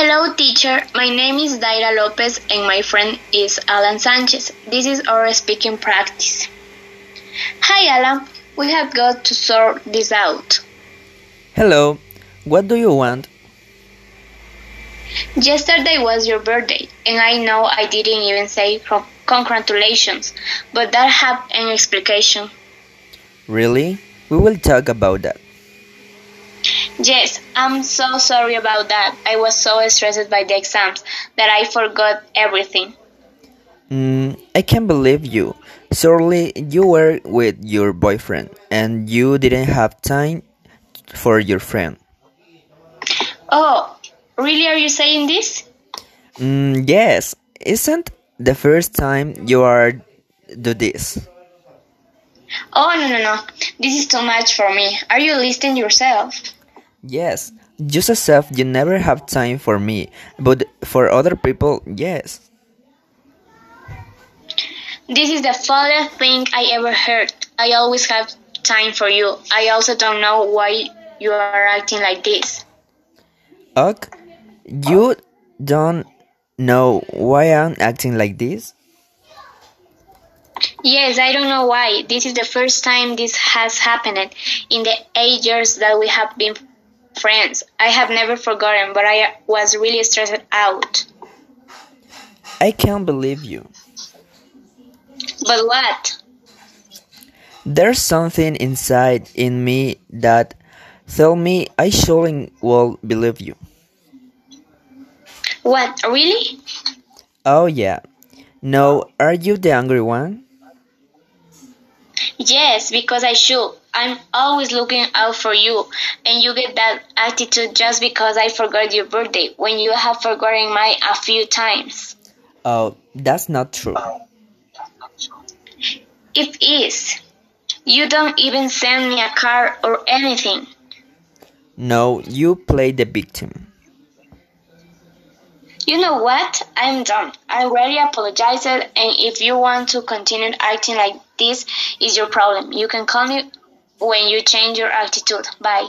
Hello, teacher. My name is Daira Lopez and my friend is Alan Sanchez. This is our speaking practice. Hi, Alan. We have got to sort this out. Hello, what do you want? Yesterday was your birthday, and I know I didn't even say congratulations, but that have an explication. Really? We will talk about that. Yes, I'm so sorry about that. I was so stressed by the exams that I forgot everything. Mm, I can't believe you. Surely you were with your boyfriend and you didn't have time for your friend. Oh, really are you saying this? Mm, yes, isn't the first time you are do this? Oh, no, no, no. This is too much for me. Are you listening yourself? Yes, just as if you never have time for me, but for other people, yes. This is the funniest thing I ever heard. I always have time for you. I also don't know why you are acting like this. Ugh, you don't know why I'm acting like this? Yes, I don't know why. This is the first time this has happened in the eight years that we have been friends. I have never forgotten, but I was really stressed out. I can't believe you. But what? There's something inside in me that tell me I shouldn't well believe you. What, really? Oh yeah. No, are you the angry one? Yes, because I should. I'm always looking out for you, and you get that attitude just because I forgot your birthday when you have forgotten mine a few times. Oh, that's not true. It is. You don't even send me a card or anything. No, you play the victim. You know what? I'm done. I already apologized, and if you want to continue acting like this is your problem. You can call me when you change your attitude. Bye.